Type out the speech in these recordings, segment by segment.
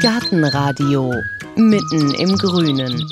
Gartenradio mitten im Grünen.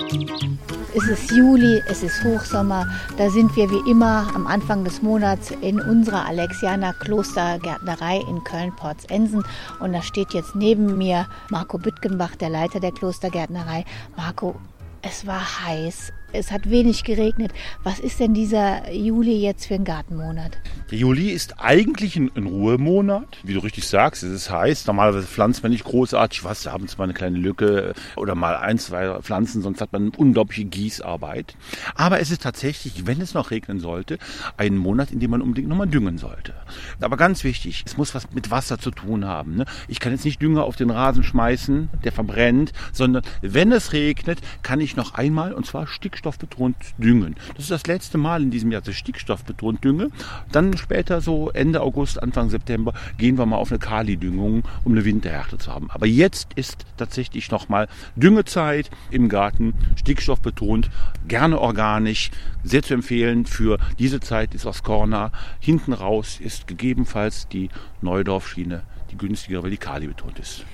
Es ist Juli, es ist Hochsommer. Da sind wir wie immer am Anfang des Monats in unserer Alexianer Klostergärtnerei in Köln-Porzensen. Und da steht jetzt neben mir Marco Büttgenbach, der Leiter der Klostergärtnerei. Marco, es war heiß, es hat wenig geregnet. Was ist denn dieser Juli jetzt für ein Gartenmonat? Der Juli ist eigentlich ein, ein Ruhemonat. Wie du richtig sagst, es ist heiß. Normalerweise pflanzt man nicht großartig was, abends mal eine kleine Lücke oder mal ein, zwei Pflanzen, sonst hat man unglaubliche Gießarbeit. Aber es ist tatsächlich, wenn es noch regnen sollte, ein Monat, in dem man unbedingt nochmal düngen sollte. Aber ganz wichtig, es muss was mit Wasser zu tun haben. Ne? Ich kann jetzt nicht Dünger auf den Rasen schmeißen, der verbrennt, sondern wenn es regnet, kann ich noch einmal, und zwar Stick stickstoffbetont düngen. Das ist das letzte Mal in diesem Jahr, dass ich stickstoffbetont dünge. Dann später, so Ende August, Anfang September, gehen wir mal auf eine Kali-Düngung, um eine Winterhärte zu haben. Aber jetzt ist tatsächlich nochmal Düngezeit im Garten, stickstoffbetont, gerne organisch, sehr zu empfehlen für diese Zeit ist aus Corner. Hinten raus ist gegebenenfalls die Neudorfschiene, die günstiger, weil die Kali betont ist.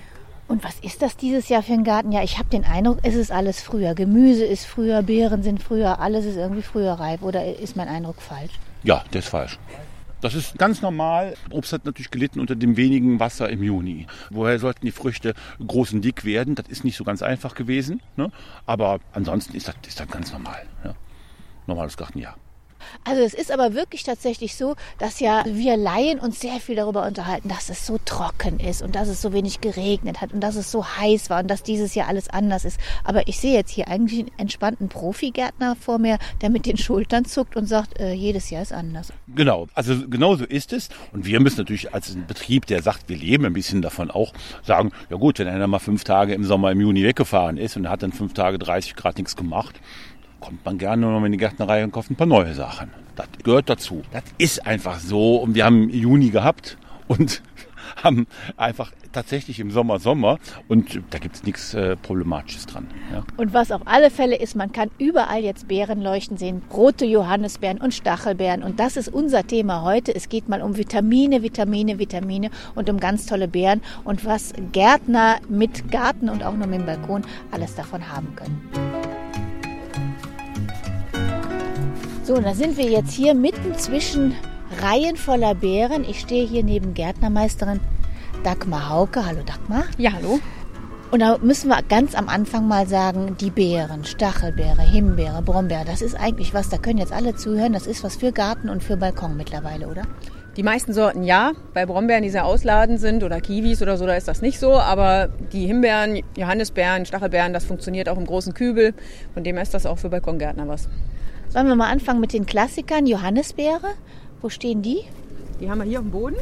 Und was ist das dieses Jahr für ein Garten? Ja, ich habe den Eindruck, es ist alles früher. Gemüse ist früher, Beeren sind früher, alles ist irgendwie früher reif. Oder ist mein Eindruck falsch? Ja, der ist falsch. Das ist ganz normal. Obst hat natürlich gelitten unter dem wenigen Wasser im Juni. Woher sollten die Früchte groß und dick werden? Das ist nicht so ganz einfach gewesen. Ne? Aber ansonsten ist das, ist das ganz normal. Ja? Normales Gartenjahr. Also es ist aber wirklich tatsächlich so, dass ja wir Laien uns sehr viel darüber unterhalten, dass es so trocken ist und dass es so wenig geregnet hat und dass es so heiß war und dass dieses Jahr alles anders ist. Aber ich sehe jetzt hier eigentlich einen entspannten Profigärtner vor mir, der mit den Schultern zuckt und sagt, äh, jedes Jahr ist anders. Genau, also genau so ist es. Und wir müssen natürlich als Betrieb, der sagt, wir leben ein bisschen davon auch, sagen, ja gut, wenn einer mal fünf Tage im Sommer, im Juni weggefahren ist und hat dann fünf Tage 30 Grad nichts gemacht, kommt man gerne noch in die Gärtnerei und kauft ein paar neue Sachen. Das gehört dazu. Das ist einfach so. Und wir haben Juni gehabt und haben einfach tatsächlich im Sommer Sommer und da gibt es nichts äh, Problematisches dran. Ja. Und was auf alle Fälle ist, man kann überall jetzt Beeren leuchten sehen, rote Johannisbeeren und Stachelbeeren und das ist unser Thema heute. Es geht mal um Vitamine, Vitamine, Vitamine und um ganz tolle Beeren und was Gärtner mit Garten und auch nur mit dem Balkon alles davon haben können. So, und da sind wir jetzt hier mitten zwischen Reihen voller Beeren. Ich stehe hier neben Gärtnermeisterin Dagmar Hauke. Hallo Dagmar. Ja, hallo. Und da müssen wir ganz am Anfang mal sagen, die Beeren, Stachelbeere, Himbeere, Brombeere, das ist eigentlich was, da können jetzt alle zuhören, das ist was für Garten und für Balkon mittlerweile, oder? Die meisten Sorten ja. Bei Brombeeren, die sehr ausladend sind oder Kiwis oder so, da ist das nicht so. Aber die Himbeeren, Johannisbeeren, Stachelbeeren, das funktioniert auch im großen Kübel. Von dem her ist das auch für Balkongärtner was. Sollen wir mal anfangen mit den Klassikern? Johannisbeere. Wo stehen die? Die haben wir hier auf dem Boden.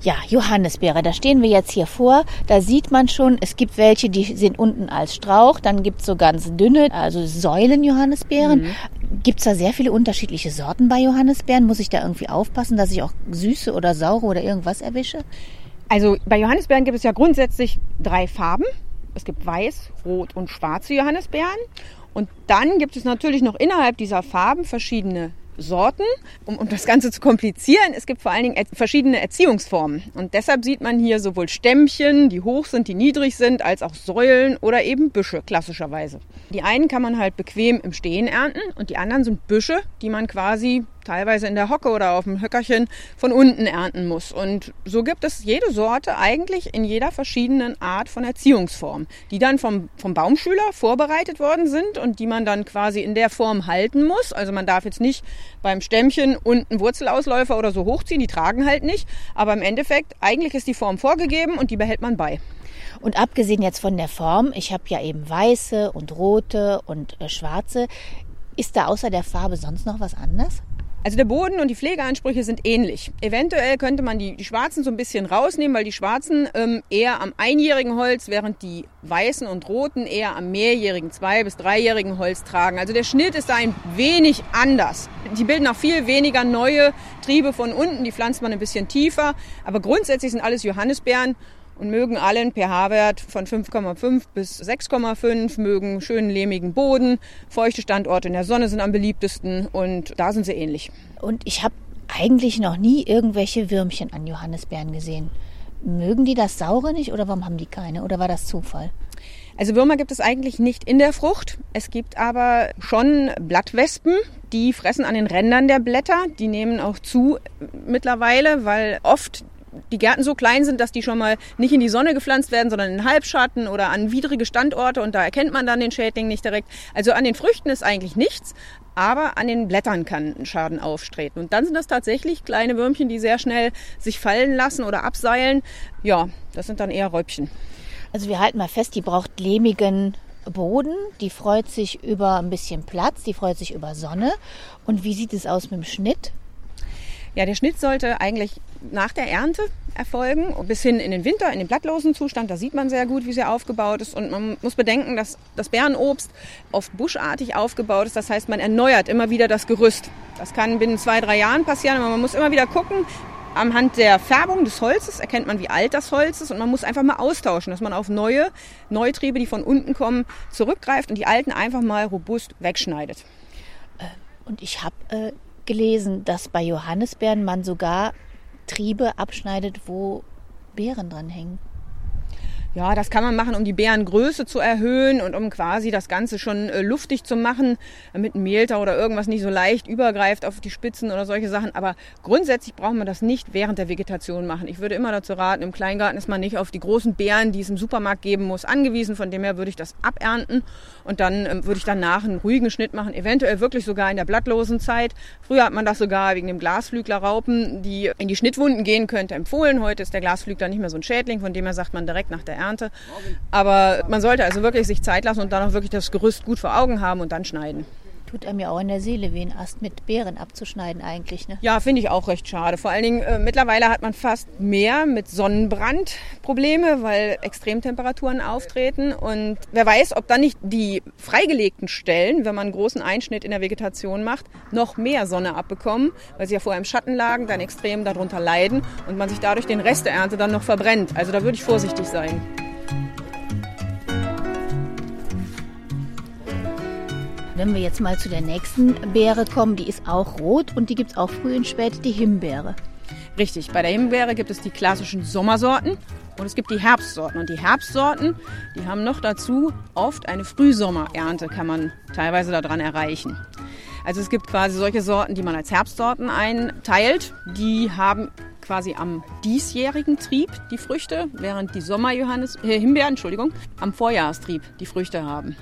Ja, Johannisbeere, da stehen wir jetzt hier vor. Da sieht man schon, es gibt welche, die sind unten als Strauch. Dann gibt es so ganz dünne, also Säulen-Johannisbeeren. Mhm. Gibt es da sehr viele unterschiedliche Sorten bei Johannisbeeren? Muss ich da irgendwie aufpassen, dass ich auch süße oder saure oder irgendwas erwische? Also bei Johannisbeeren gibt es ja grundsätzlich drei Farben. Es gibt weiß, rot und schwarze Johannisbeeren. Und dann gibt es natürlich noch innerhalb dieser Farben verschiedene Sorten. Um, um das Ganze zu komplizieren, es gibt vor allen Dingen er verschiedene Erziehungsformen. Und deshalb sieht man hier sowohl Stämmchen, die hoch sind, die niedrig sind, als auch Säulen oder eben Büsche klassischerweise. Die einen kann man halt bequem im Stehen ernten und die anderen sind Büsche, die man quasi teilweise in der Hocke oder auf dem Höckerchen von unten ernten muss. Und so gibt es jede Sorte eigentlich in jeder verschiedenen Art von Erziehungsform, die dann vom, vom Baumschüler vorbereitet worden sind und die man dann quasi in der Form halten muss. Also man darf jetzt nicht beim Stämmchen unten Wurzelausläufer oder so hochziehen, die tragen halt nicht. Aber im Endeffekt, eigentlich ist die Form vorgegeben und die behält man bei. Und abgesehen jetzt von der Form, ich habe ja eben weiße und rote und äh, schwarze, ist da außer der Farbe sonst noch was anders? Also der Boden und die Pflegeansprüche sind ähnlich. Eventuell könnte man die, die schwarzen so ein bisschen rausnehmen, weil die schwarzen ähm, eher am einjährigen Holz, während die weißen und roten eher am mehrjährigen, zwei- bis dreijährigen Holz tragen. Also der Schnitt ist da ein wenig anders. Die bilden auch viel weniger neue Triebe von unten, die pflanzt man ein bisschen tiefer. Aber grundsätzlich sind alles Johannisbeeren und mögen alle einen pH-Wert von 5,5 bis 6,5, mögen schönen lehmigen Boden, feuchte Standorte in der Sonne sind am beliebtesten und da sind sie ähnlich. Und ich habe eigentlich noch nie irgendwelche Würmchen an Johannisbeeren gesehen. mögen die das Saure nicht oder warum haben die keine? Oder war das Zufall? Also Würmer gibt es eigentlich nicht in der Frucht. Es gibt aber schon Blattwespen, die fressen an den Rändern der Blätter. Die nehmen auch zu mittlerweile, weil oft die Gärten so klein sind, dass die schon mal nicht in die Sonne gepflanzt werden, sondern in Halbschatten oder an widrige Standorte und da erkennt man dann den Schädling nicht direkt. Also an den Früchten ist eigentlich nichts, aber an den Blättern kann ein Schaden auftreten. Und dann sind das tatsächlich kleine Würmchen, die sehr schnell sich fallen lassen oder abseilen. Ja, das sind dann eher Räubchen. Also wir halten mal fest, die braucht lehmigen Boden, die freut sich über ein bisschen Platz, die freut sich über Sonne. Und wie sieht es aus mit dem Schnitt? Ja, der Schnitt sollte eigentlich nach der Ernte erfolgen, bis hin in den Winter, in den blattlosen Zustand. Da sieht man sehr gut, wie sie aufgebaut ist. Und man muss bedenken, dass das Bärenobst oft buschartig aufgebaut ist. Das heißt, man erneuert immer wieder das Gerüst. Das kann binnen zwei, drei Jahren passieren, aber man muss immer wieder gucken, Anhand der Färbung des Holzes erkennt man, wie alt das Holz ist und man muss einfach mal austauschen, dass man auf neue Neutriebe, die von unten kommen, zurückgreift und die alten einfach mal robust wegschneidet. Äh, und ich habe äh, gelesen, dass bei Johannisbeeren man sogar Triebe abschneidet, wo Beeren dran hängen. Ja, das kann man machen, um die Beerengröße zu erhöhen und um quasi das Ganze schon äh, luftig zu machen, damit ein Mehltau oder irgendwas nicht so leicht übergreift auf die Spitzen oder solche Sachen. Aber grundsätzlich braucht man das nicht während der Vegetation machen. Ich würde immer dazu raten, im Kleingarten ist man nicht auf die großen Beeren, die es im Supermarkt geben muss, angewiesen. Von dem her würde ich das abernten und dann ähm, würde ich danach einen ruhigen Schnitt machen, eventuell wirklich sogar in der blattlosen Zeit. Früher hat man das sogar wegen dem Glasflüglerraupen, die in die Schnittwunden gehen könnte, empfohlen. Heute ist der Glasflügler nicht mehr so ein Schädling, von dem her sagt man direkt nach der Ernte. Aber man sollte also wirklich sich Zeit lassen und dann auch wirklich das Gerüst gut vor Augen haben und dann schneiden tut einem ja auch in der Seele weh, einen Ast mit Beeren abzuschneiden eigentlich. Ne? Ja, finde ich auch recht schade. Vor allen Dingen, äh, mittlerweile hat man fast mehr mit Sonnenbrand Probleme, weil Extremtemperaturen auftreten. Und wer weiß, ob dann nicht die freigelegten Stellen, wenn man einen großen Einschnitt in der Vegetation macht, noch mehr Sonne abbekommen, weil sie ja vorher im Schatten lagen, dann extrem darunter leiden und man sich dadurch den Rest der Ernte dann noch verbrennt. Also da würde ich vorsichtig sein. Wenn wir jetzt mal zu der nächsten Beere kommen, die ist auch rot und die gibt es auch früh und spät, die Himbeere. Richtig, bei der Himbeere gibt es die klassischen Sommersorten und es gibt die Herbstsorten. Und die Herbstsorten, die haben noch dazu oft eine Frühsommerernte, kann man teilweise daran erreichen. Also es gibt quasi solche Sorten, die man als Herbstsorten einteilt. Die haben quasi am diesjährigen Trieb die Früchte, während die Sommerjohannes äh, Himbeeren, Entschuldigung, am Vorjahrestrieb die Früchte haben.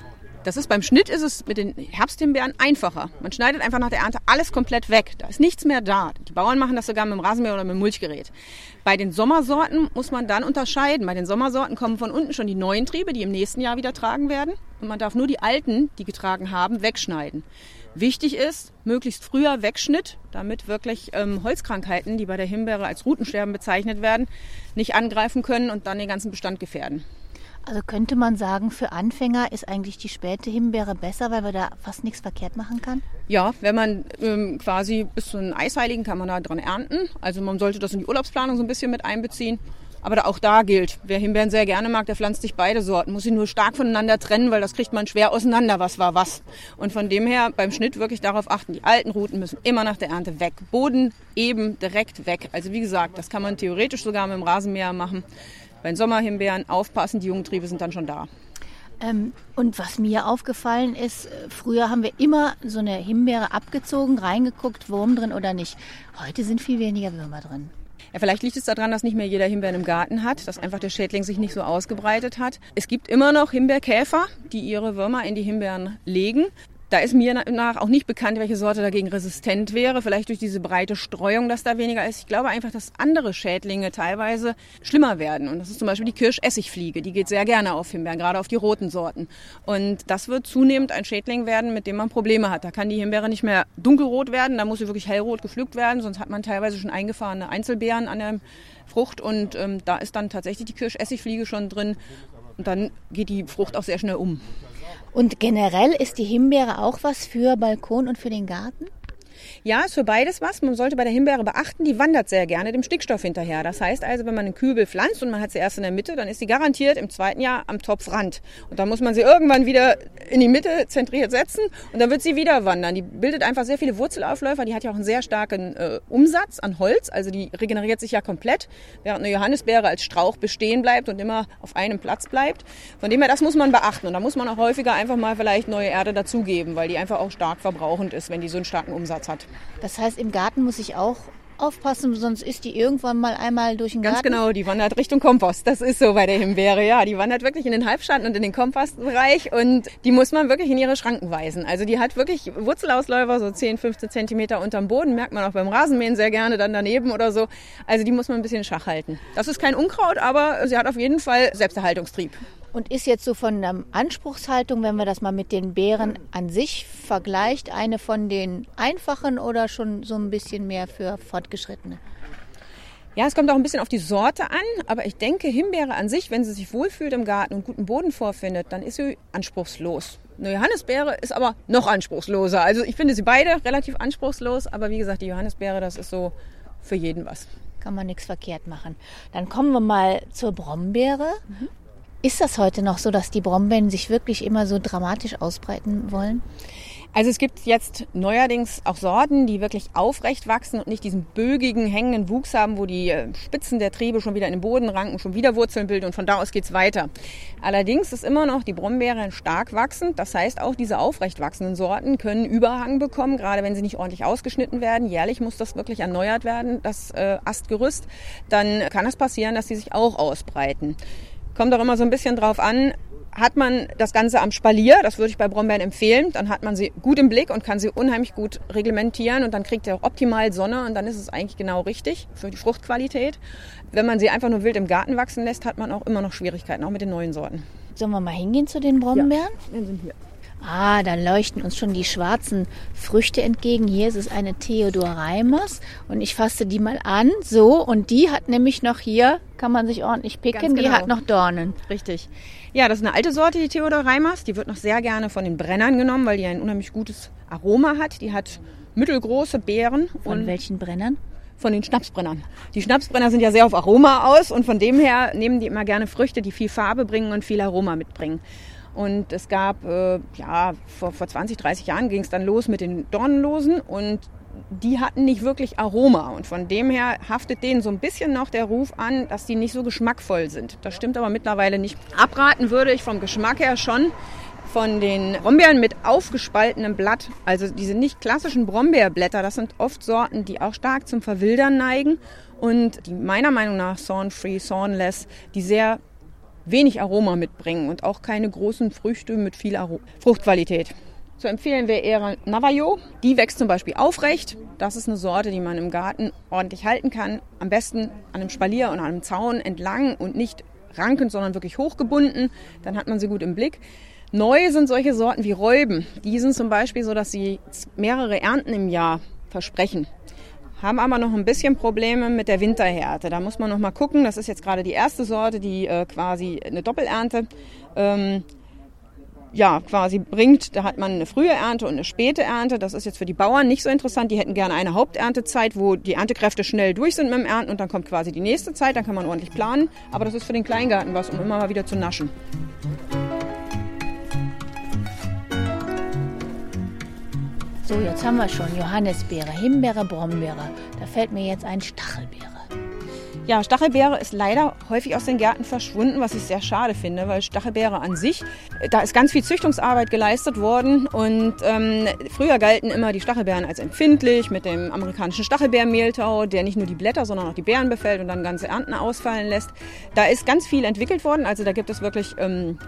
Das ist beim Schnitt ist es mit den Herbsthimbeeren einfacher. Man schneidet einfach nach der Ernte alles komplett weg. Da ist nichts mehr da. Die Bauern machen das sogar mit dem Rasenmäher oder mit dem Mulchgerät. Bei den Sommersorten muss man dann unterscheiden. Bei den Sommersorten kommen von unten schon die neuen Triebe, die im nächsten Jahr wieder tragen werden. Und man darf nur die alten, die getragen haben, wegschneiden. Wichtig ist, möglichst früher Wegschnitt, damit wirklich ähm, Holzkrankheiten, die bei der Himbeere als Rutensterben bezeichnet werden, nicht angreifen können und dann den ganzen Bestand gefährden. Also könnte man sagen, für Anfänger ist eigentlich die späte Himbeere besser, weil man da fast nichts verkehrt machen kann? Ja, wenn man ähm, quasi bis zu einem Eisheiligen kann man da dran ernten. Also man sollte das in die Urlaubsplanung so ein bisschen mit einbeziehen. Aber auch da gilt, wer Himbeeren sehr gerne mag, der pflanzt sich beide Sorten. Muss sie nur stark voneinander trennen, weil das kriegt man schwer auseinander, was war was. Und von dem her beim Schnitt wirklich darauf achten, die alten Routen müssen immer nach der Ernte weg. Boden eben direkt weg. Also wie gesagt, das kann man theoretisch sogar mit dem Rasenmäher machen. Bei den Sommerhimbeeren aufpassen, die jungen Triebe sind dann schon da. Ähm, und was mir aufgefallen ist, äh, früher haben wir immer so eine Himbeere abgezogen, reingeguckt, Wurm drin oder nicht. Heute sind viel weniger Würmer drin. Ja, vielleicht liegt es daran, dass nicht mehr jeder Himbeeren im Garten hat, dass einfach der Schädling sich nicht so ausgebreitet hat. Es gibt immer noch Himbeerkäfer, die ihre Würmer in die Himbeeren legen. Da ist mir nach auch nicht bekannt, welche Sorte dagegen resistent wäre. Vielleicht durch diese breite Streuung, dass da weniger ist. Ich glaube einfach, dass andere Schädlinge teilweise schlimmer werden. Und das ist zum Beispiel die Kirschessigfliege. Die geht sehr gerne auf Himbeeren, gerade auf die roten Sorten. Und das wird zunehmend ein Schädling werden, mit dem man Probleme hat. Da kann die Himbeere nicht mehr dunkelrot werden, da muss sie wirklich hellrot gepflückt werden. Sonst hat man teilweise schon eingefahrene Einzelbeeren an der Frucht. Und ähm, da ist dann tatsächlich die Kirschessigfliege schon drin. Und dann geht die Frucht auch sehr schnell um. Und generell ist die Himbeere auch was für Balkon und für den Garten? Ja, ist für beides was. Man sollte bei der Himbeere beachten, die wandert sehr gerne dem Stickstoff hinterher. Das heißt also, wenn man einen Kübel pflanzt und man hat sie erst in der Mitte, dann ist sie garantiert im zweiten Jahr am Topfrand. Und dann muss man sie irgendwann wieder in die Mitte zentriert setzen und dann wird sie wieder wandern. Die bildet einfach sehr viele Wurzelaufläufer. Die hat ja auch einen sehr starken äh, Umsatz an Holz. Also die regeneriert sich ja komplett, während eine Johannisbeere als Strauch bestehen bleibt und immer auf einem Platz bleibt. Von dem her, das muss man beachten. Und da muss man auch häufiger einfach mal vielleicht neue Erde dazugeben, weil die einfach auch stark verbrauchend ist, wenn die so einen starken Umsatz hat. Das heißt, im Garten muss ich auch aufpassen, sonst ist die irgendwann mal einmal durch den Ganz Garten. genau, die wandert Richtung Kompost. Das ist so bei der Himbeere, ja. Die wandert wirklich in den Halbschatten und in den Kompostbereich und die muss man wirklich in ihre Schranken weisen. Also die hat wirklich Wurzelausläufer, so 10, 15 Zentimeter unterm Boden, merkt man auch beim Rasenmähen sehr gerne dann daneben oder so. Also die muss man ein bisschen Schach halten. Das ist kein Unkraut, aber sie hat auf jeden Fall Selbsterhaltungstrieb. Und ist jetzt so von der Anspruchshaltung, wenn wir das mal mit den Beeren an sich vergleicht, eine von den einfachen oder schon so ein bisschen mehr für Fortgeschrittene? Ja, es kommt auch ein bisschen auf die Sorte an, aber ich denke, Himbeere an sich, wenn sie sich wohlfühlt im Garten und guten Boden vorfindet, dann ist sie anspruchslos. Eine Johannisbeere ist aber noch anspruchsloser. Also ich finde sie beide relativ anspruchslos, aber wie gesagt, die Johannisbeere, das ist so für jeden was. Kann man nichts verkehrt machen. Dann kommen wir mal zur Brombeere. Ist das heute noch so, dass die Brombeeren sich wirklich immer so dramatisch ausbreiten wollen? Also es gibt jetzt neuerdings auch Sorten, die wirklich aufrecht wachsen und nicht diesen bögigen, hängenden Wuchs haben, wo die äh, Spitzen der Triebe schon wieder in den Boden ranken, schon wieder Wurzeln bilden und von da aus geht's weiter. Allerdings ist immer noch die Brombeere stark wachsend. Das heißt, auch diese aufrecht wachsenden Sorten können Überhang bekommen, gerade wenn sie nicht ordentlich ausgeschnitten werden. Jährlich muss das wirklich erneuert werden, das äh, Astgerüst. Dann kann es passieren, dass sie sich auch ausbreiten. Kommt auch immer so ein bisschen drauf an, hat man das Ganze am Spalier, das würde ich bei Brombeeren empfehlen, dann hat man sie gut im Blick und kann sie unheimlich gut reglementieren und dann kriegt ihr auch optimal Sonne und dann ist es eigentlich genau richtig für die Fruchtqualität. Wenn man sie einfach nur wild im Garten wachsen lässt, hat man auch immer noch Schwierigkeiten, auch mit den neuen Sorten. Sollen wir mal hingehen zu den Brombeeren? Wir sind hier. Ah, da leuchten uns schon die schwarzen Früchte entgegen. Hier ist es eine Theodor Reimers und ich fasse die mal an. So, und die hat nämlich noch hier, kann man sich ordentlich picken, Ganz die genau. hat noch Dornen. Richtig. Ja, das ist eine alte Sorte, die Theodor Reimers. Die wird noch sehr gerne von den Brennern genommen, weil die ein unheimlich gutes Aroma hat. Die hat mittelgroße Beeren Von und welchen Brennern? von den Schnapsbrennern. Die Schnapsbrenner sind ja sehr auf Aroma aus und von dem her nehmen die immer gerne Früchte, die viel Farbe bringen und viel Aroma mitbringen. Und es gab, äh, ja, vor, vor 20, 30 Jahren ging es dann los mit den Dornenlosen und die hatten nicht wirklich Aroma. Und von dem her haftet denen so ein bisschen noch der Ruf an, dass die nicht so geschmackvoll sind. Das stimmt aber mittlerweile nicht. Abraten würde ich vom Geschmack her schon von den Brombeeren mit aufgespaltenem Blatt. Also diese nicht klassischen Brombeerblätter, das sind oft Sorten, die auch stark zum Verwildern neigen und die meiner Meinung nach thorn-free, thornless, die sehr wenig Aroma mitbringen und auch keine großen Früchte mit viel Aro Fruchtqualität. Zu empfehlen wäre eher Navajo. Die wächst zum Beispiel aufrecht. Das ist eine Sorte, die man im Garten ordentlich halten kann. Am besten an einem Spalier und an einem Zaun entlang und nicht rankend, sondern wirklich hochgebunden. Dann hat man sie gut im Blick. Neu sind solche Sorten wie Räuben. Die sind zum Beispiel so, dass sie mehrere Ernten im Jahr versprechen haben aber noch ein bisschen Probleme mit der Winterhärte. Da muss man noch mal gucken. Das ist jetzt gerade die erste Sorte, die äh, quasi eine Doppelernte ähm, ja, quasi bringt. Da hat man eine frühe Ernte und eine späte Ernte. Das ist jetzt für die Bauern nicht so interessant. Die hätten gerne eine Haupterntezeit, wo die Erntekräfte schnell durch sind mit dem Ernten und dann kommt quasi die nächste Zeit. Dann kann man ordentlich planen. Aber das ist für den Kleingarten was, um immer mal wieder zu naschen. So, jetzt haben wir schon Johannisbeere, Himbeere, Brombeere. Da fällt mir jetzt ein Stachelbeere. Ja, Stachelbeere ist leider häufig aus den Gärten verschwunden, was ich sehr schade finde, weil Stachelbeere an sich, da ist ganz viel Züchtungsarbeit geleistet worden und ähm, früher galten immer die Stachelbeeren als empfindlich mit dem amerikanischen Stachelbeermehltau, der nicht nur die Blätter, sondern auch die Beeren befällt und dann ganze Ernten ausfallen lässt. Da ist ganz viel entwickelt worden, also da gibt es wirklich ähm,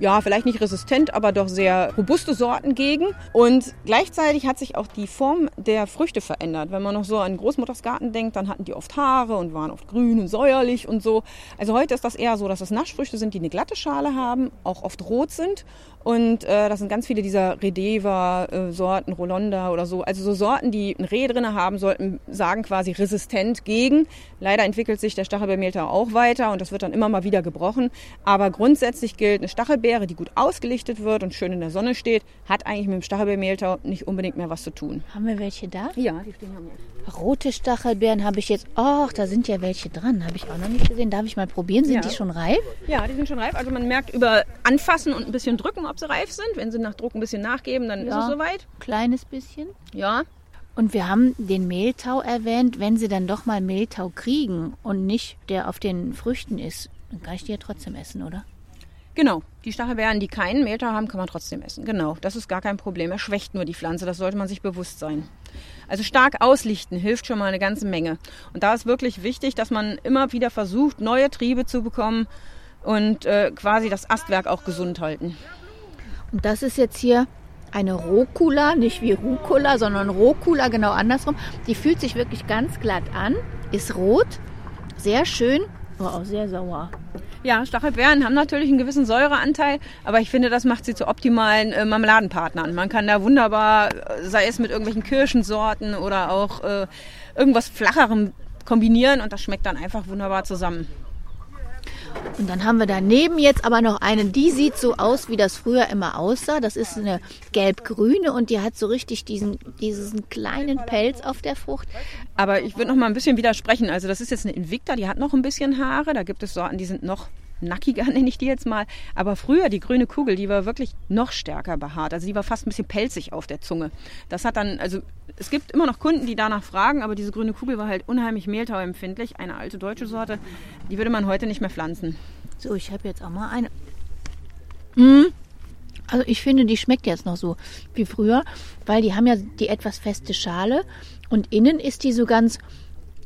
ja, vielleicht nicht resistent, aber doch sehr robuste Sorten gegen. Und gleichzeitig hat sich auch die Form der Früchte verändert. Wenn man noch so an Großmutters Garten denkt, dann hatten die oft Haare und waren oft grün und säuerlich und so. Also heute ist das eher so, dass es Naschfrüchte sind, die eine glatte Schale haben, auch oft rot sind Und äh, das sind ganz viele dieser Redeva-Sorten, Rolanda oder so. Also so Sorten, die ein Reh drin haben, sollten sagen quasi resistent gegen. Leider entwickelt sich der Stachelbeermehltau auch weiter und das wird dann immer mal wieder gebrochen. Aber grundsätzlich gilt, eine Stachelbeere, die gut ausgelichtet wird und schön in der Sonne steht, hat eigentlich mit dem Stachelbeermehltau nicht unbedingt mehr was zu tun. Haben wir welche da? Ja, die stehen hier. Rote Stachelbeeren habe ich jetzt. Ach, da sind ja welche dran. Habe ich auch noch nicht gesehen. Darf ich mal probieren? Sind Ja. die schon reif? Ja, die sind schon reif. Also man merkt über Anfassen und ein bisschen drücken, ob sie reif sind. Wenn sie nach Druck ein bisschen nachgeben, dann Ja. ist es soweit. Kleines bisschen. Ja. Und wir haben den Mehltau erwähnt. Wenn sie dann doch mal Mehltau kriegen und nicht der auf den Früchten ist, dann kann ich die ja trotzdem essen, oder? Genau, die Stachelbeeren, die keinen Mehltau haben, kann man trotzdem essen. Genau, das ist gar kein Problem. Er schwächt nur die Pflanze, das sollte man sich bewusst sein. Also stark auslichten hilft schon mal eine ganze Menge. Und da ist wirklich wichtig, dass man immer wieder versucht, neue Triebe zu bekommen und äh, quasi das Astwerk auch gesund halten. Und das ist jetzt hier eine Rucola, nicht wie Rucola, sondern Rucola, genau andersrum. Die fühlt sich wirklich ganz glatt an, ist rot, sehr schön, aber auch sehr sauer. Ja, Stachelbeeren haben natürlich einen gewissen Säureanteil, aber ich finde, das macht sie zu optimalen äh, Marmeladenpartnern. Man kann da wunderbar, äh, sei es mit irgendwelchen Kirschensorten oder auch äh, irgendwas Flacherem kombinieren und das schmeckt dann einfach wunderbar zusammen. Und dann haben wir daneben jetzt aber noch eine, die sieht so aus, wie das früher immer aussah. Das ist eine gelb-grüne und die hat so richtig diesen, diesen kleinen Pelz auf der Frucht. Aber ich würde noch mal ein bisschen widersprechen. Also das ist jetzt eine Invicta, die hat noch ein bisschen Haare. Da gibt es Sorten, die sind noch nackiger, nenne ich die jetzt mal. Aber früher, die grüne Kugel, die war wirklich noch stärker behaart. Also die war fast ein bisschen pelzig auf der Zunge. Das hat dann, also es gibt immer noch Kunden, die danach fragen, aber diese grüne Kugel war halt unheimlich mehltauempfindlich. Eine alte deutsche Sorte, die würde man heute nicht mehr pflanzen. So, ich habe jetzt auch mal eine. Mm. Also ich finde, die schmeckt jetzt noch so wie früher, weil die haben ja die etwas feste Schale und innen ist die so ganz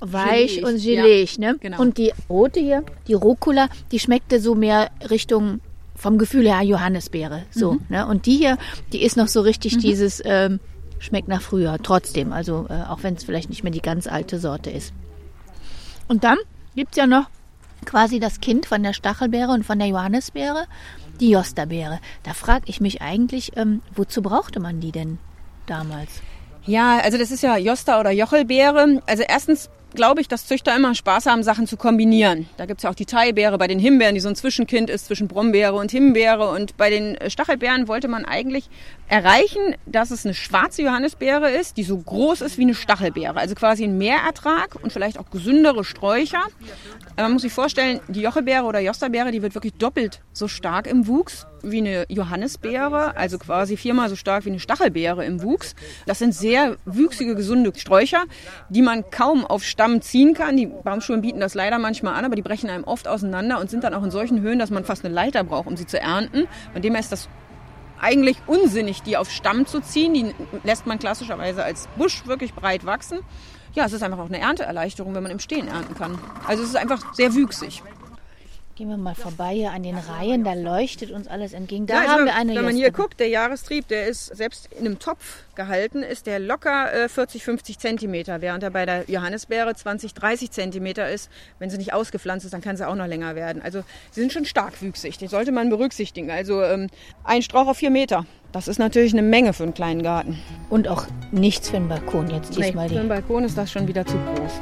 weich Geleeg, und ja, geleg. ne? genau. Und die rote hier, die Rucola, die schmeckte so mehr Richtung vom Gefühl her Johannisbeere. So, Mhm. ne? Und die hier, die ist noch so richtig dieses ähm, schmeckt nach früher trotzdem. Also äh, auch wenn es vielleicht nicht mehr die ganz alte Sorte ist. Und dann gibt's ja noch quasi das Kind von der Stachelbeere und von der Johannisbeere, die Josterbeere. Da frage ich mich eigentlich, ähm, wozu brauchte man die denn damals? Ja, also das ist ja Josta oder Jochelbeere. Also erstens glaube ich, dass Züchter immer Spaß haben, Sachen zu kombinieren. Da gibt's ja auch die Thai-Beere bei den Himbeeren, die so ein Zwischenkind ist zwischen Brombeere und Himbeere. Und bei den äh, Stachelbeeren wollte man eigentlich erreichen, dass es eine schwarze Johannisbeere ist, die so groß ist wie eine Stachelbeere. Also quasi ein Mehrertrag und vielleicht auch gesündere Sträucher. Man muss sich vorstellen, die Jochelbeere oder Josterbeere, die wird wirklich doppelt so stark im Wuchs wie eine Johannisbeere, also quasi viermal so stark wie eine Stachelbeere im Wuchs. Das sind sehr wüchsige, gesunde Sträucher, die man kaum auf Stamm ziehen kann. Die Baumschulen bieten das leider manchmal an, aber die brechen einem oft auseinander und sind dann auch in solchen Höhen, dass man fast eine Leiter braucht, um sie zu ernten. Von dem her ist das eigentlich unsinnig, die auf Stamm zu ziehen. Die lässt man klassischerweise als Busch wirklich breit wachsen. Ja, es ist einfach auch eine Ernteerleichterung, wenn man im Stehen ernten kann. Also es ist einfach sehr wüchsig. Gehen wir mal vorbei hier an den Reihen, da leuchtet uns alles entgegen. Da Ja, also haben wenn, wir eine wenn man hier guckt, der Jahrestrieb, der ist selbst in einem Topf gehalten, ist der locker äh, 40, 50 Zentimeter, während er bei der Johannisbeere 20, 30 Zentimeter ist. Wenn sie nicht ausgepflanzt ist, dann kann sie auch noch länger werden. Also sie sind schon starkwüchsig, die sollte man berücksichtigen. Also ähm, ein Strauch auf vier Meter, das ist natürlich eine Menge für einen kleinen Garten. Und auch nichts für den Balkon jetzt Nee, diesmal. für die. einen Balkon ist das schon wieder zu groß.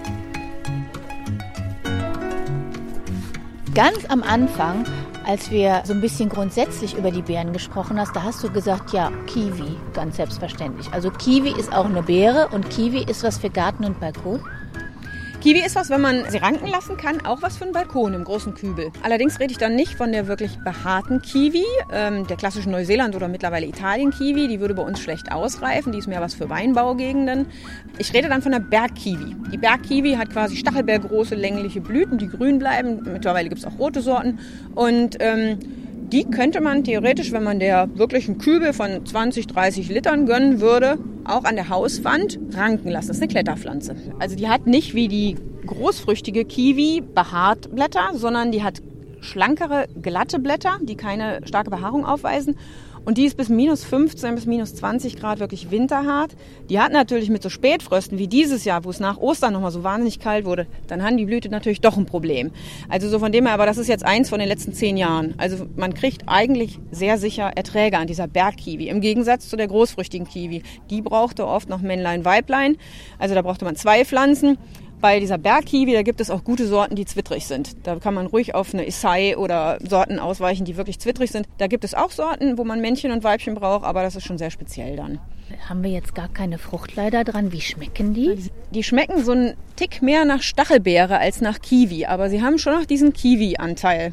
Ganz am Anfang, als wir so ein bisschen grundsätzlich über die Beeren gesprochen hast, da hast du gesagt, ja, Kiwi, ganz selbstverständlich. Also Kiwi ist auch eine Beere und Kiwi ist was für Garten und Balkon. Kiwi ist was, wenn man sie ranken lassen kann, auch was für einen Balkon im großen Kübel. Allerdings rede ich dann nicht von der wirklich behaarten Kiwi, ähm, der klassischen Neuseeland- oder mittlerweile Italien-Kiwi. Die würde bei uns schlecht ausreifen. Die ist mehr was für Weinbaugegenden. Ich rede dann von der Bergkiwi. Die Bergkiwi hat quasi stachelbeergroße, längliche Blüten, die grün bleiben. Mittlerweile gibt es auch rote Sorten. Und ähm, die könnte man theoretisch, wenn man der wirklich einen Kübel von 20, 30 Litern gönnen würde, auch an der Hauswand ranken lassen. Das ist eine Kletterpflanze. Also die hat nicht wie die großfrüchtige Kiwi behaart Blätter, sondern die hat schlankere, glatte Blätter, die keine starke Behaarung aufweisen. Und die ist bis minus 15 bis minus 20 Grad wirklich winterhart. Die hat natürlich mit so Spätfrösten wie dieses Jahr, wo es nach Ostern nochmal so wahnsinnig kalt wurde, dann haben die Blüte natürlich doch ein Problem. Also so von dem her, aber das ist jetzt eins von den letzten zehn Jahren. Also man kriegt eigentlich sehr sicher Erträge an dieser Bergkiwi. Im Gegensatz zu der großfrüchtigen Kiwi. Die brauchte oft noch Männlein, Weiblein. Also da brauchte man zwei Pflanzen. Bei dieser Bergkiwi, da gibt es auch gute Sorten, die zwittrig sind. Da kann man ruhig auf eine Isai oder Sorten ausweichen, die wirklich zwittrig sind. Da gibt es auch Sorten, wo man Männchen und Weibchen braucht, aber das ist schon sehr speziell dann. Haben wir jetzt gar keine Frucht leider dran. Wie schmecken die? Die schmecken so einen Tick mehr nach Stachelbeere als nach Kiwi, aber sie haben schon noch diesen Kiwi-Anteil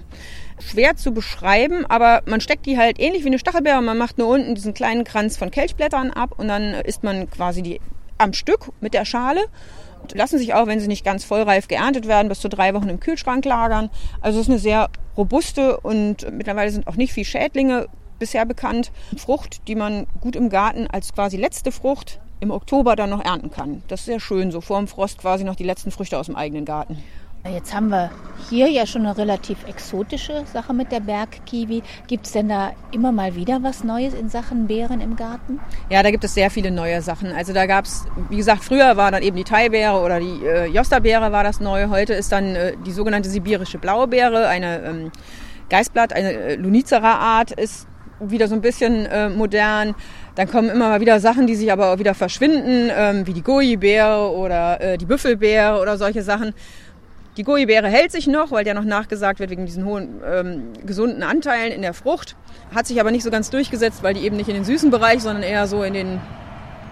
schwer zu beschreiben, aber man steckt die halt ähnlich wie eine Stachelbeere. Man macht nur unten diesen kleinen Kranz von Kelchblättern ab und dann isst man quasi die am Stück mit der Schale lassen sich auch, wenn sie nicht ganz vollreif geerntet werden, bis zu drei Wochen im Kühlschrank lagern. Also es ist eine sehr robuste und mittlerweile sind auch nicht viel Schädlinge bisher bekannt. Frucht, die man gut im Garten als quasi letzte Frucht im Oktober dann noch ernten kann. Das ist sehr schön, so vor dem Frost quasi noch die letzten Früchte aus dem eigenen Garten. Jetzt haben wir hier ja schon eine relativ exotische Sache mit der Bergkiwi. Gibt es denn da immer mal wieder was Neues in Sachen Beeren im Garten? Ja, da gibt es sehr viele neue Sachen. Also da gab es, wie gesagt, früher war dann eben die Thai-Beere oder die äh, Josterbeere war das neu. Heute ist dann äh, die sogenannte sibirische Blaubeere, eine ähm, Geißblatt, eine äh, Lunicera-Art, ist wieder so ein bisschen äh, modern. Dann kommen immer mal wieder Sachen, die sich aber auch wieder verschwinden, ähm, wie die Goji-Beere oder äh, die Büffelbeere oder solche Sachen. Die Goji-Beere hält sich noch, weil der noch nachgesagt wird wegen diesen hohen ähm, gesunden Anteilen in der Frucht. Hat sich aber nicht so ganz durchgesetzt, weil die eben nicht in den süßen Bereich, sondern eher so in den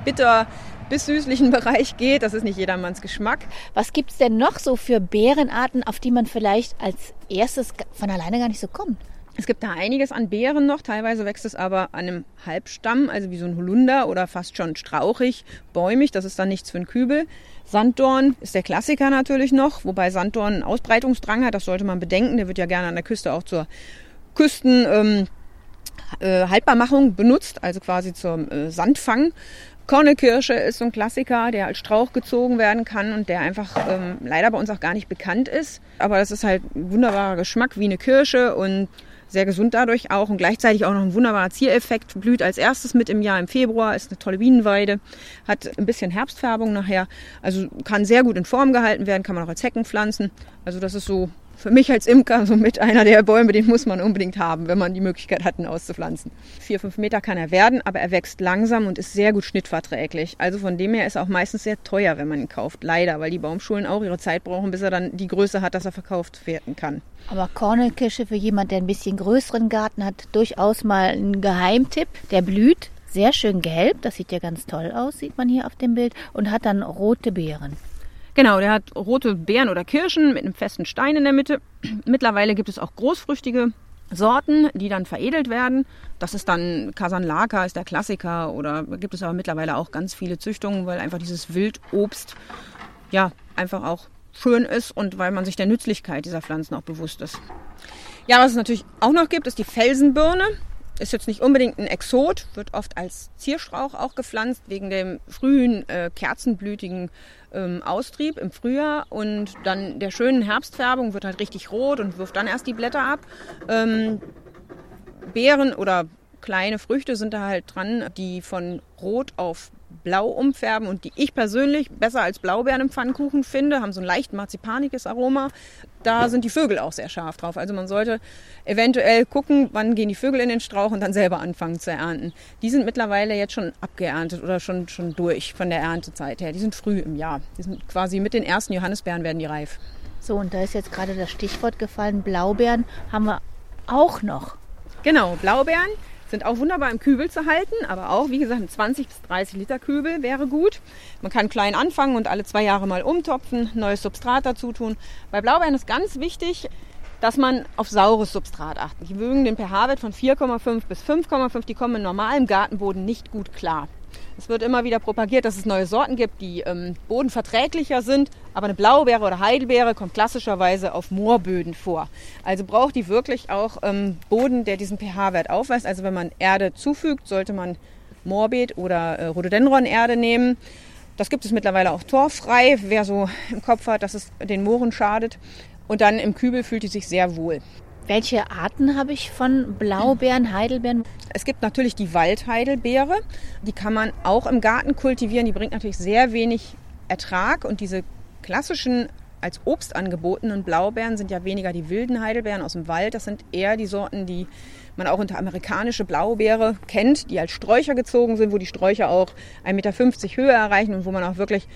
bitter bis süßlichen Bereich geht. Das ist nicht jedermanns Geschmack. Was gibt es denn noch so für Beerenarten, auf die man vielleicht als erstes von alleine gar nicht so kommt? Es gibt da einiges an Beeren noch, teilweise wächst es aber an einem Halbstamm, also wie so ein Holunder oder fast schon strauchig, bäumig, das ist dann nichts für einen Kübel. Sanddorn ist der Klassiker natürlich noch, wobei Sanddorn einen Ausbreitungsdrang hat, das sollte man bedenken, der wird ja gerne an der Küste auch zur Küsten ähm, äh, Haltbarmachung benutzt, also quasi zum äh, Sandfang. Kornekirsche ist so ein Klassiker, der als Strauch gezogen werden kann und der einfach ähm, leider bei uns auch gar nicht bekannt ist. Aber das ist halt ein wunderbarer Geschmack wie eine Kirsche und sehr gesund dadurch auch und gleichzeitig auch noch ein wunderbarer Ziereffekt. Blüht als erstes mit im Jahr im Februar, ist eine tolle Bienenweide, hat ein bisschen Herbstfärbung nachher, also kann sehr gut in Form gehalten werden, kann man auch als Hecken pflanzen. Also das ist so für mich als Imker so mit einer der Bäume, den muss man unbedingt haben, wenn man die Möglichkeit hat, ihn auszupflanzen. Vier, fünf Meter kann er werden, aber er wächst langsam und ist sehr gut schnittverträglich. Also von dem her ist er auch meistens sehr teuer, wenn man ihn kauft. Leider, weil die Baumschulen auch ihre Zeit brauchen, bis er dann die Größe hat, dass er verkauft werden kann. Aber Kornelkirsche für jemand, der ein bisschen größeren Garten hat, durchaus mal ein Geheimtipp. Der blüht sehr schön gelb, das sieht ja ganz toll aus, sieht man hier auf dem Bild, und hat dann rote Beeren. Genau, der hat rote Beeren oder Kirschen mit einem festen Stein in der Mitte. Mittlerweile gibt es auch großfrüchtige Sorten, die dann veredelt werden. Das ist dann Casanlaca, ist der Klassiker. Oder gibt es aber mittlerweile auch ganz viele Züchtungen, weil einfach dieses Wildobst ja einfach auch schön ist und weil man sich der Nützlichkeit dieser Pflanzen auch bewusst ist. Ja, was es natürlich auch noch gibt, ist die Felsenbirne. Ist jetzt nicht unbedingt ein Exot, wird oft als Zierstrauch auch gepflanzt, wegen dem frühen äh, kerzenblütigen ähm, Austrieb im Frühjahr und dann der schönen Herbstfärbung wird halt richtig rot und wirft dann erst die Blätter ab. Ähm, Beeren oder kleine Früchte sind da halt dran, die von rot auf blau umfärben und die ich persönlich besser als Blaubeeren im Pfannkuchen finde, haben so ein leicht marzipaniges Aroma. Da sind die Vögel auch sehr scharf drauf. Also man sollte eventuell gucken, wann gehen die Vögel in den Strauch und dann selber anfangen zu ernten. Die sind mittlerweile jetzt schon abgeerntet oder schon, schon durch von der Erntezeit her. Die sind früh im Jahr. Die sind quasi mit den ersten Johannisbeeren werden die reif. So, und da ist jetzt gerade das Stichwort gefallen, Blaubeeren haben wir auch noch. Genau, Blaubeeren sind auch wunderbar im Kübel zu halten, aber auch, wie gesagt, ein 20 bis 30 Liter Kübel wäre gut. Man kann klein anfangen und alle zwei Jahre mal umtopfen, neues Substrat dazu tun. Bei Blaubeeren ist ganz wichtig, dass man auf saures Substrat achtet. Die mögen den pH-Wert von 4,5 bis 5,5, die kommen in normalem Gartenboden nicht gut klar. Es wird immer wieder propagiert, dass es neue Sorten gibt, die ähm, bodenverträglicher sind. Aber eine Blaubeere oder Heidelbeere kommt klassischerweise auf Moorböden vor. Also braucht die wirklich auch ähm, Boden, der diesen pH-Wert aufweist. Also wenn man Erde zufügt, sollte man Moorbeet oder äh, Rhododendron-Erde nehmen. Das gibt es mittlerweile auch torfrei, wer so im Kopf hat, dass es den Mooren schadet. Und dann im Kübel fühlt die sich sehr wohl. Welche Arten habe ich von Blaubeeren, Heidelbeeren? Es gibt natürlich die Waldheidelbeere. Die kann man auch im Garten kultivieren. Die bringt natürlich sehr wenig Ertrag. Und diese klassischen als Obst angebotenen Blaubeeren sind ja weniger die wilden Heidelbeeren aus dem Wald. Das sind eher die Sorten, die man auch unter amerikanische Blaubeere kennt, die als Sträucher gezogen sind, wo die Sträucher auch 1,50 Meter Höhe erreichen und wo man auch wirklich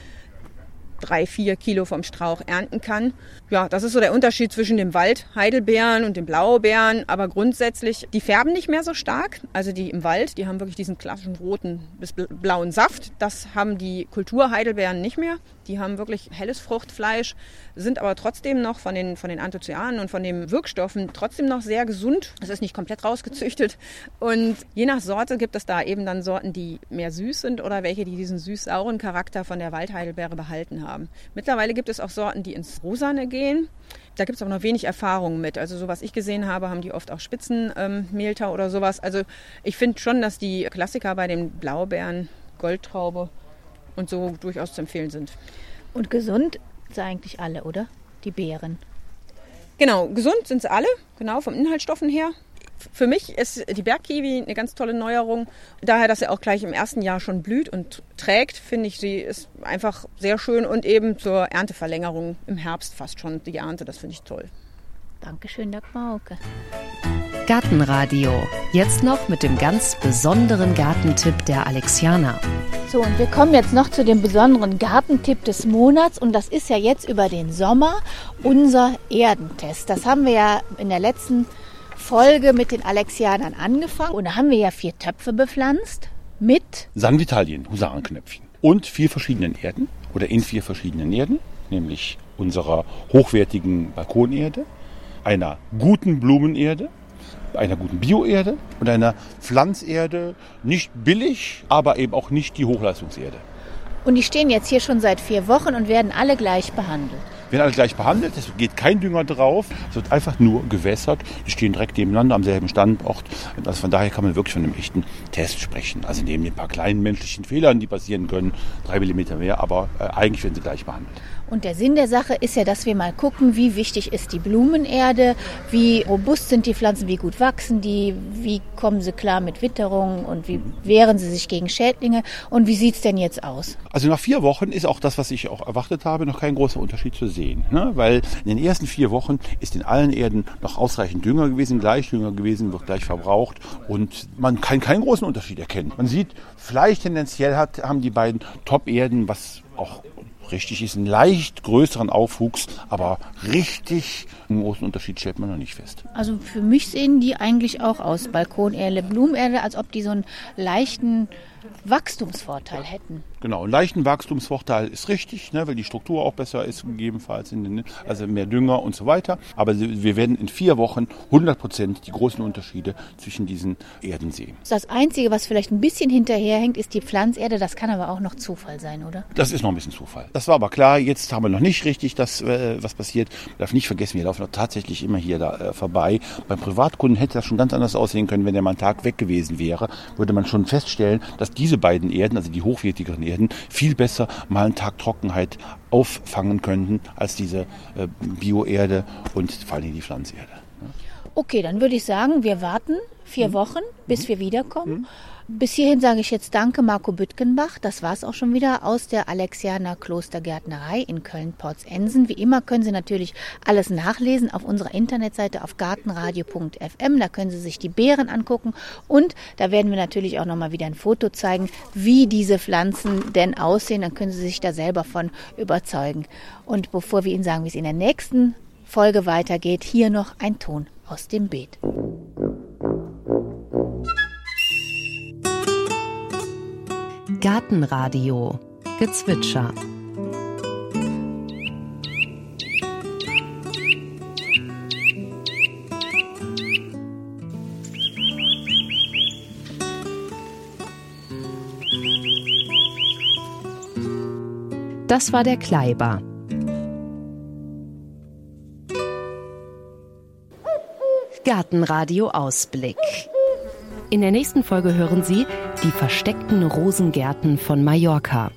drei, vier Kilo vom Strauch ernten kann. Ja, das ist so der Unterschied zwischen dem Wald Heidelbeeren und den Blaubeeren. Aber grundsätzlich, die färben nicht mehr so stark. Also die im Wald, die haben wirklich diesen klassischen roten bis blauen Saft. Das haben die Kulturheidelbeeren nicht mehr. Die haben wirklich helles Fruchtfleisch, sind aber trotzdem noch von den, von den Anthocyanen und von den Wirkstoffen trotzdem noch sehr gesund. Es ist nicht komplett rausgezüchtet. Und je nach Sorte gibt es da eben dann Sorten, die mehr süß sind oder welche, die diesen süß-sauren Charakter von der Waldheidelbeere behalten haben. Mittlerweile gibt es auch Sorten, die ins Rosane gehen. Da gibt es aber noch wenig Erfahrung mit. Also so was ich gesehen habe, haben die oft auch Spitzenmehltau ähm, oder sowas. Also ich finde schon, dass die Klassiker bei den Blaubeeren, Goldtraube und so durchaus zu empfehlen sind. Und gesund sind eigentlich alle, oder? Die Beeren. Genau, gesund sind sie alle, genau, vom Inhaltsstoffen her. Für mich ist die Bergkiwi eine ganz tolle Neuerung. Daher, dass sie auch gleich im ersten Jahr schon blüht und trägt, finde ich, sie ist einfach sehr schön und eben zur Ernteverlängerung im Herbst fast schon die Ernte. Das finde ich toll. Dankeschön, Dagmar Auke. Gartenradio. Jetzt noch mit dem ganz besonderen Gartentipp der Alexianer. So, und wir kommen jetzt noch zu dem besonderen Gartentipp des Monats. Und das ist ja jetzt über den Sommer unser Erdentest. Das haben wir ja in der letzten Folge mit den Alexianern angefangen. Und da haben wir ja vier Töpfe bepflanzt mit San Vitalien, Husarenknöpfchen. Und vier verschiedenen Erden oder in vier verschiedenen Erden, nämlich unserer hochwertigen Balkonerde, einer guten Blumenerde, einer guten Bioerde und einer Pflanzerde. Nicht billig, aber eben auch nicht die Hochleistungserde. Und die stehen jetzt hier schon seit vier Wochen und werden alle gleich behandelt. Werden alle gleich behandelt, es geht kein Dünger drauf, es wird einfach nur gewässert. Die stehen direkt nebeneinander am selben Standort. Also von daher kann man wirklich von einem echten Test sprechen. Also neben den paar kleinen menschlichen Fehlern, die passieren können, drei Millimeter mehr, aber äh, eigentlich werden sie gleich behandelt. Und der Sinn der Sache ist ja, dass wir mal gucken, wie wichtig ist die Blumenerde, wie robust sind die Pflanzen, wie gut wachsen die, wie kommen sie klar mit Witterung und wie wehren sie sich gegen Schädlinge und wie sieht's denn jetzt aus? Also nach vier Wochen ist auch das, was ich auch erwartet habe, noch kein großer Unterschied zu sehen. Ne? Weil in den ersten vier Wochen ist in allen Erden noch ausreichend Dünger gewesen, gleich Dünger gewesen, wird gleich verbraucht und man kann keinen großen Unterschied erkennen. Man sieht, vielleicht tendenziell hat, haben die beiden Top-Erden, was auch richtig ist, einen leicht größeren Aufwuchs, aber richtig einen großen Unterschied stellt man noch nicht fest. Also für mich sehen die eigentlich auch aus Balkonerde, Blumenerde, als ob die so einen leichten Wachstumsvorteil hätten. Genau, einen leichten Wachstumsvorteil ist richtig, ne, weil die Struktur auch besser ist, gegebenenfalls, in den, also mehr Dünger und so weiter. Aber wir werden in vier Wochen 100 Prozent die großen Unterschiede zwischen diesen Erden sehen. Das Einzige, was vielleicht ein bisschen hinterherhängt, ist die Pflanzerde. Das kann aber auch noch Zufall sein, oder? Das ist noch ein bisschen Zufall. Das war aber klar. Jetzt haben wir noch nicht richtig das, äh, was passiert. Man darf nicht vergessen, wir laufen tatsächlich immer hier da äh, vorbei. Beim Privatkunden hätte das schon ganz anders aussehen können, wenn der mal einen Tag weg gewesen wäre. Würde man schon feststellen, dass diese beiden Erden, also die hochwertigeren Erden, viel besser mal einen Tag Trockenheit auffangen könnten als diese äh, Bioerde und vor allem die Pflanzerde. Okay, dann würde ich sagen, wir warten vier mhm. Wochen, bis mhm. wir wiederkommen. Mhm. Bis hierhin sage ich jetzt Danke, Marco Büttgenbach. Das war es auch schon wieder aus der Alexianer Klostergärtnerei in Köln-Porzensen. Wie immer können Sie natürlich alles nachlesen auf unserer Internetseite auf gartenradio.fm. Da können Sie sich die Beeren angucken und da werden wir natürlich auch nochmal wieder ein Foto zeigen, wie diese Pflanzen denn aussehen. Dann können Sie sich da selber von überzeugen. Und bevor wir Ihnen sagen, wie es in der nächsten Folge weitergeht, hier noch ein Ton aus dem Beet. Gartenradio Gezwitscher Das war der Kleiber. Gartenradio Ausblick. In der nächsten Folge hören Sie die versteckten Rosengärten von Mallorca.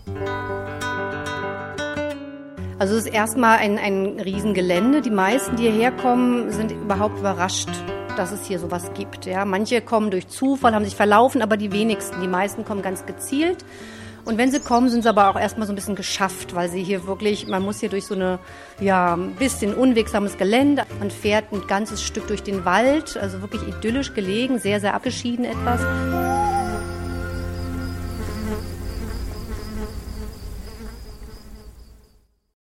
Also es ist erstmal ein, ein Riesengelände. Die meisten, die hierher kommen, sind überhaupt überrascht, dass es hier sowas gibt. Ja, manche kommen durch Zufall, haben sich verlaufen, aber die wenigsten. Die meisten kommen ganz gezielt. Und wenn sie kommen, sind sie aber auch erstmal so ein bisschen geschafft, weil sie hier wirklich, man muss hier durch so eine, ja, ein bisschen unwegsames Gelände. Man fährt ein ganzes Stück durch den Wald, also wirklich idyllisch gelegen, sehr, sehr abgeschieden etwas.